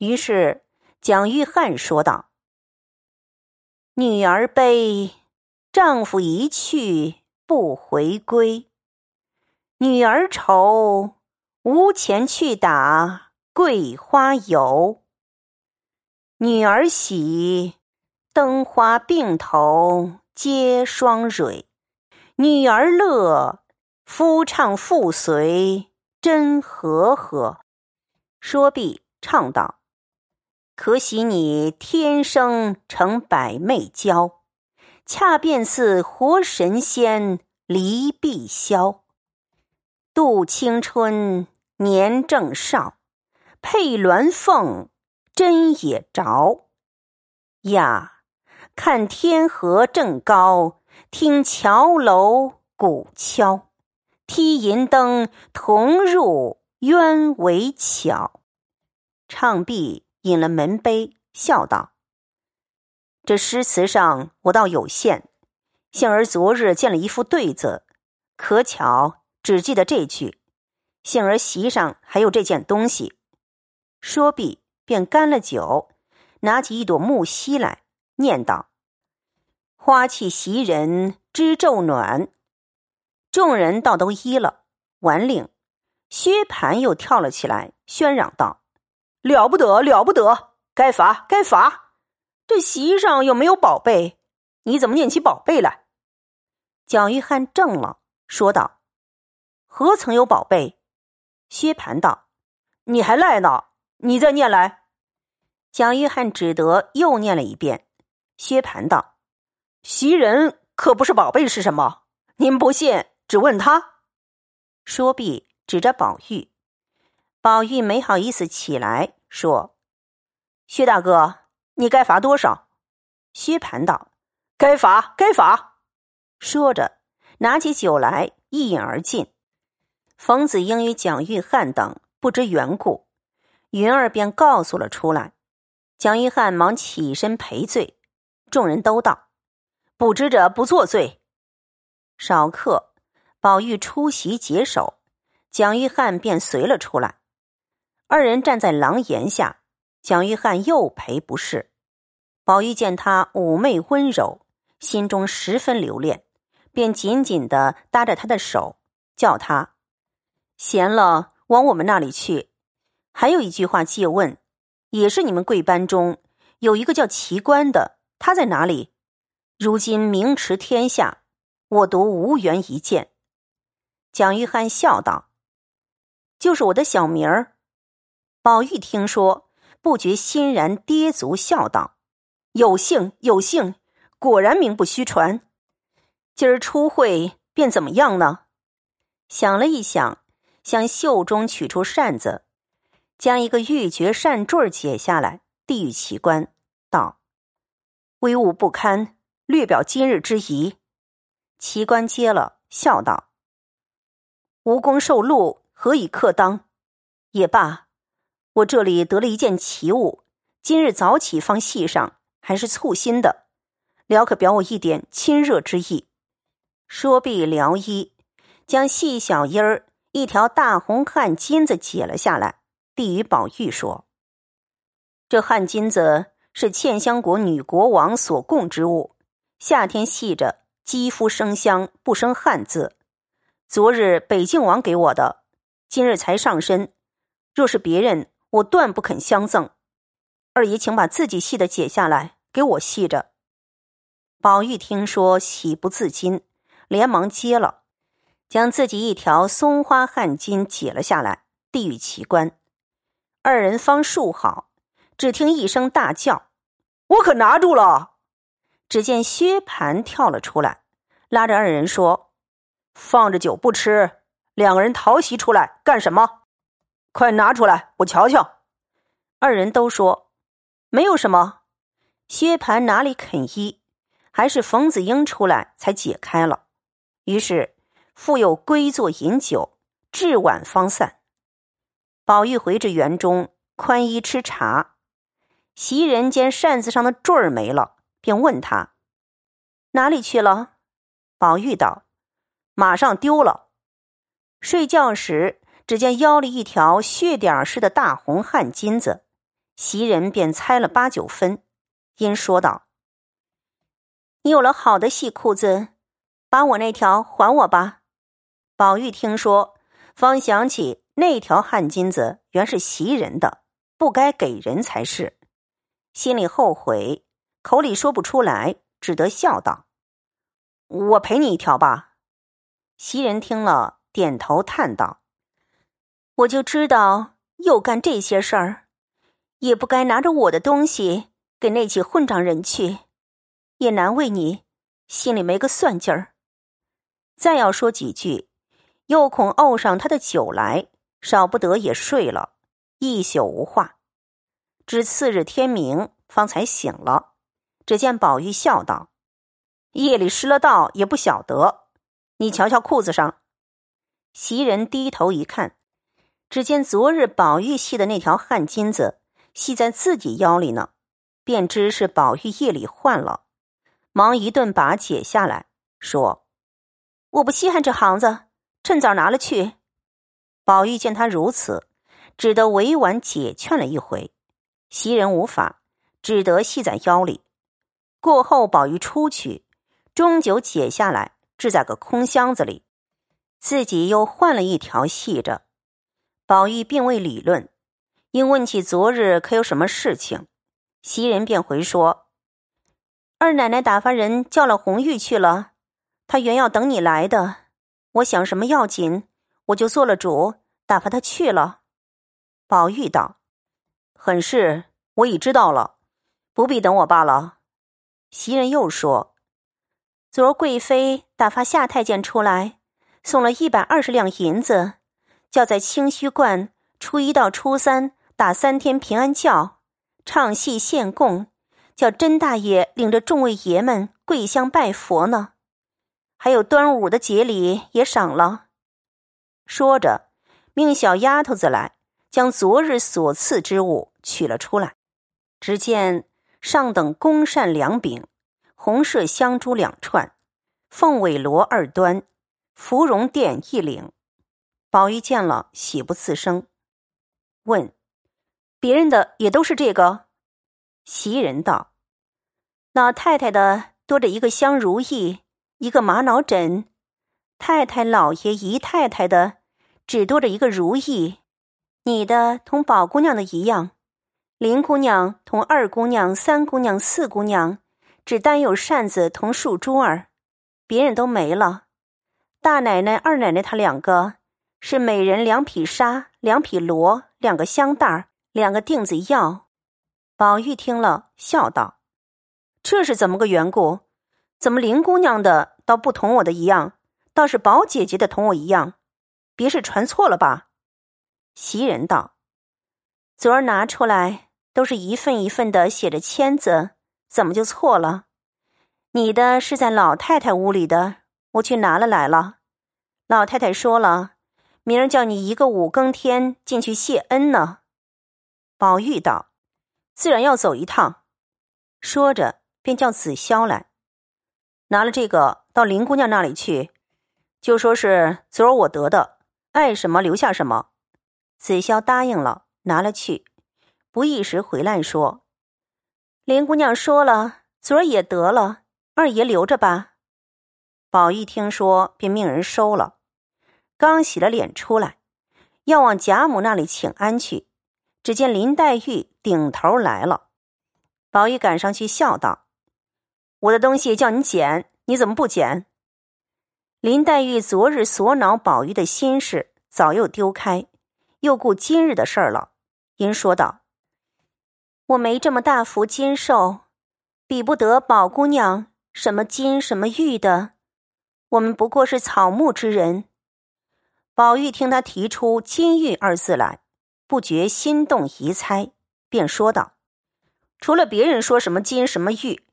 于是蒋玉菡说道：“女儿悲，丈夫一去不回归；女儿愁，无钱去打桂花油；女儿喜，灯花并头皆双蕊；女儿乐，夫唱妇随真和和。”说毕，唱道。可喜你天生成百媚娇，恰便似活神仙离碧霄。度青春年正少，配鸾凤真也着。呀，看天河正高，听桥楼鼓敲，踢银灯同入鸢尾桥。唱毕。饮了门杯，笑道：“这诗词上我倒有限，幸而昨日见了一副对子，可巧只记得这句。幸而席上还有这件东西。”说毕，便干了酒，拿起一朵木樨来，念道：“花气袭人知昼暖。”众人倒都依了。完令，薛蟠又跳了起来，喧嚷道。了不得，了不得！该罚，该罚！这席上又没有宝贝？你怎么念起宝贝来？蒋玉菡怔了，说道：“何曾有宝贝？”薛蟠道：“你还赖呢！你再念来。”蒋玉菡只得又念了一遍。薛蟠道：“袭人可不是宝贝是什么？您不信，只问他。”说毕，指着宝玉。宝玉没好意思起来，说：“薛大哥，你该罚多少？”薛蟠道：“该罚，该罚。”说着，拿起酒来一饮而尽。冯子英与蒋玉菡等不知缘故，云儿便告诉了出来。蒋玉菡忙起身赔罪，众人都道：“不知者不作罪。”少客，宝玉出席解手，蒋玉菡便随了出来。二人站在廊檐下，蒋玉菡又赔不是。宝玉见他妩媚温柔，心中十分留恋，便紧紧的搭着他的手，叫他闲了往我们那里去。还有一句话借问，也是你们贵班中有一个叫奇观的，他在哪里？如今名驰天下，我独无缘一见。蒋玉菡笑道：“就是我的小名儿。”宝玉听说，不觉欣然，跌足笑道：“有幸，有幸，果然名不虚传。今儿初会，便怎么样呢？”想了一想，向袖中取出扇子，将一个玉珏扇坠解下来，递与奇观，道：“威武不堪，略表今日之仪。”奇观接了，笑道：“无功受禄，何以克当？也罢。”我这里得了一件奇物，今日早起方系上，还是簇新的，了可表我一点亲热之意。说毕，撩衣，将细小衣儿一条大红汗巾子解了下来，递与宝玉说：“这汗巾子是茜香国女国王所供之物，夏天系着，肌肤生香，不生汗渍。昨日北静王给我的，今日才上身。若是别人。”我断不肯相赠，二爷，请把自己系的解下来给我系着。宝玉听说，喜不自禁，连忙接了，将自己一条松花汗巾解了下来，递与奇观。二人方束好，只听一声大叫：“我可拿住了！”只见薛蟠跳了出来，拉着二人说：“放着酒不吃，两个人逃席出来干什么？”快拿出来，我瞧瞧。二人都说没有什么。薛蟠哪里肯依，还是冯子英出来才解开了。于是复又归坐饮酒，至晚方散。宝玉回至园中，宽衣吃茶。袭人见扇子上的坠儿没了，便问他哪里去了。宝玉道：“马上丢了。”睡觉时。只见腰里一条血点似的大红汗巾子，袭人便猜了八九分，因说道：“你有了好的细裤子，把我那条还我吧。”宝玉听说，方想起那条汗巾子原是袭人的，不该给人才是，心里后悔，口里说不出来，只得笑道：“我赔你一条吧。”袭人听了，点头叹道：“我就知道又干这些事儿。”也不该拿着我的东西给那起混账人去，也难为你，心里没个算劲儿。再要说几句，又恐怄上他的酒来，少不得也睡了一宿无话。至次日天明，方才醒了。只见宝玉笑道：“夜里失了道，也不晓得。你瞧瞧裤子上。”袭人低头一看，只见昨日宝玉系的那条汗巾子。系在自己腰里呢，便知是宝玉夜里换了，忙一顿把解下来，说：“我不稀罕这行子，趁早拿了去。”宝玉见他如此，只得委婉解劝了一回，袭人无法，只得系在腰里。过后，宝玉出去，终究解下来，置在个空箱子里，自己又换了一条系着。宝玉并未理论。因问起昨日可有什么事情，袭人便回说：“二奶奶打发人叫了红玉去了，她原要等你来的。我想什么要紧，我就做了主，打发她去了。”宝玉道：“很是，我已知道了，不必等我罢了。”袭人又说：“昨儿贵妃打发夏太监出来，送了一百二十两银子，叫在清虚观初一到初三。”打三天平安轿，唱戏献供，叫甄大爷领着众位爷们跪香拜佛呢。还有端午的节礼也赏了。说着，命小丫头子来将昨日所赐之物取了出来。只见上等宫扇两柄，红麝香珠两串，凤尾罗二端，芙蓉垫一领。宝玉见了，喜不自胜，问。别人的也都是这个，袭人道：“老太太的多着一个香如意，一个玛瑙枕；太太、老爷、姨太太的只多着一个如意。你的同宝姑娘的一样，林姑娘同二姑娘、三姑娘、四姑娘只单有扇子同树珠儿，别人都没了。大奶奶、二奶奶她两个是每人两匹纱、两匹罗、两个香袋儿。”两个锭子药，宝玉听了，笑道：“这是怎么个缘故？怎么林姑娘的倒不同我的一样，倒是宝姐姐的同我一样？别是传错了吧？”袭人道：“昨儿拿出来都是一份一份的写着签子，怎么就错了？你的是在老太太屋里的，我去拿了来了。老太太说了，明儿叫你一个五更天进去谢恩呢。”宝玉道：“自然要走一趟。”说着，便叫紫霄来，拿了这个到林姑娘那里去，就说是昨儿我得的，爱什么留下什么。紫霄答应了，拿了去。不一时回来，说：“林姑娘说了，昨儿也得了，二爷留着吧。”宝玉听说，便命人收了。刚洗了脸出来，要往贾母那里请安去。只见林黛玉顶头来了，宝玉赶上去笑道：“我的东西叫你捡，你怎么不捡？”林黛玉昨日所恼宝玉的心事早又丢开，又顾今日的事儿了，因说道：“我没这么大福金寿，比不得宝姑娘什么金什么玉的，我们不过是草木之人。”宝玉听他提出“金玉”二字来。不觉心动疑猜，便说道：“除了别人说什么金什么玉，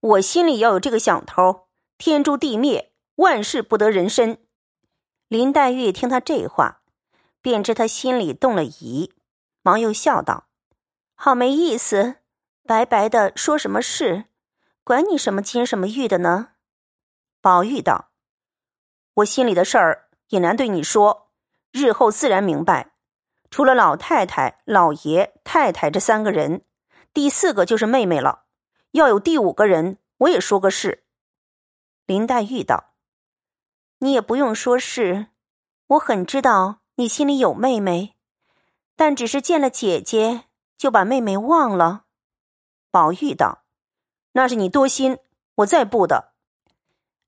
我心里要有这个响头，天诛地灭，万事不得人身。”林黛玉听他这话，便知他心里动了疑，忙又笑道：“好没意思，白白的说什么事，管你什么金什么玉的呢？”宝玉道：“我心里的事儿也难对你说，日后自然明白。”除了老太太、老爷、太太这三个人，第四个就是妹妹了。要有第五个人，我也说个是。林黛玉道：“你也不用说是，我很知道你心里有妹妹，但只是见了姐姐就把妹妹忘了。”宝玉道：“那是你多心，我再不的。”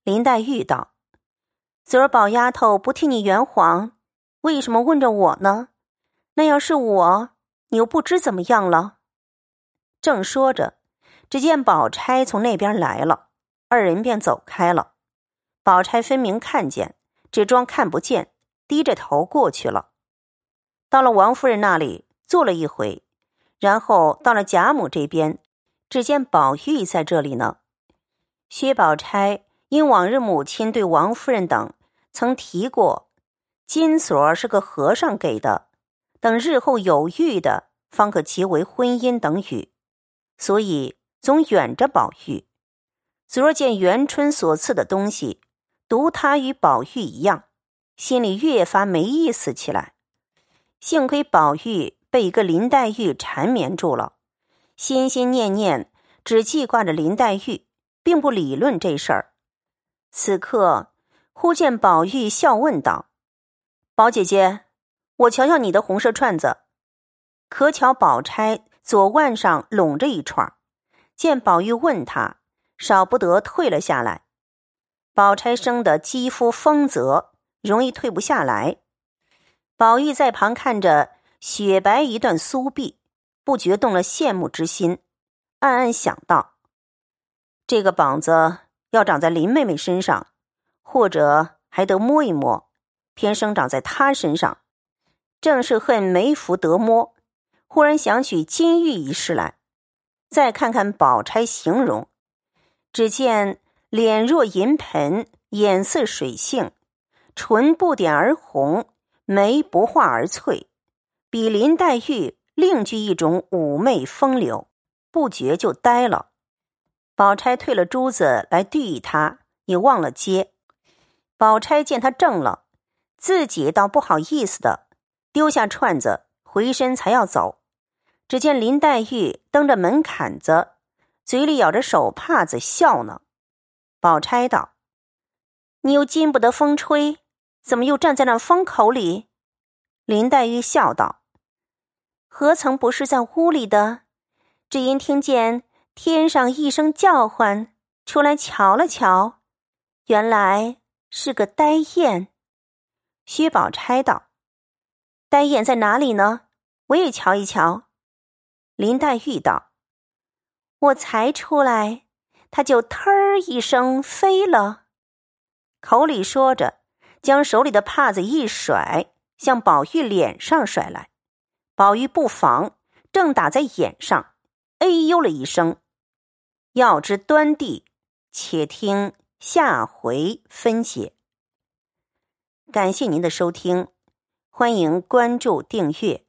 林黛玉道：“昨儿宝丫头不替你圆谎，为什么问着我呢？那要是我，你又不知怎么样了。”正说着，只见宝钗从那边来了，二人便走开了。宝钗分明看见，只装看不见，低着头过去了。到了王夫人那里坐了一回，然后到了贾母这边。只见宝玉在这里呢。薛宝钗因往日母亲对王夫人等曾提过，金锁是个和尚给的，等日后有遇的，方可结为婚姻等语，所以总远着宝玉。昨儿见元春所赐的东西，独他与宝玉一样，心里越发没意思起来。幸亏宝玉被一个林黛玉缠绵住了。心心念念只记挂着林黛玉，并不理论这事儿。此刻忽见宝玉笑问道：“宝姐姐，我瞧瞧你的红色串子。”可巧宝钗左腕上拢着一串，见宝玉问他，少不得退了下来。宝钗生的肌肤丰泽，容易退不下来。宝玉在旁看着雪白一段酥臂。不觉动了羡慕之心，暗暗想到：这个膀子要长在林妹妹身上，或者还得摸一摸，偏生长在她身上，正是恨没福得摸。忽然想起金玉一事来，再看看宝钗形容，只见脸若银盆，眼似水杏，唇不点而红，眉不画而翠，比林黛玉。另具一种妩媚风流，不觉就呆了。宝钗退了珠子来递他，也忘了接。宝钗见他怔了，自己倒不好意思的，丢下串子，回身才要走。只见林黛玉蹬着门槛子，嘴里咬着手帕子笑呢。宝钗道：“你又经不得风吹，怎么又站在那风口里？”林黛玉笑道。何曾不是在屋里的？只因听见天上一声叫唤，出来瞧了瞧，原来是个呆雁。薛宝钗道：“呆雁在哪里呢？我也瞧一瞧。”林黛玉道：“我才出来，它就忒儿一声飞了。”口里说着，将手里的帕子一甩，向宝玉脸上甩来。宝玉不防，正打在眼上，哎呦了一声。要知端地，且听下回分解。感谢您的收听，欢迎关注订阅。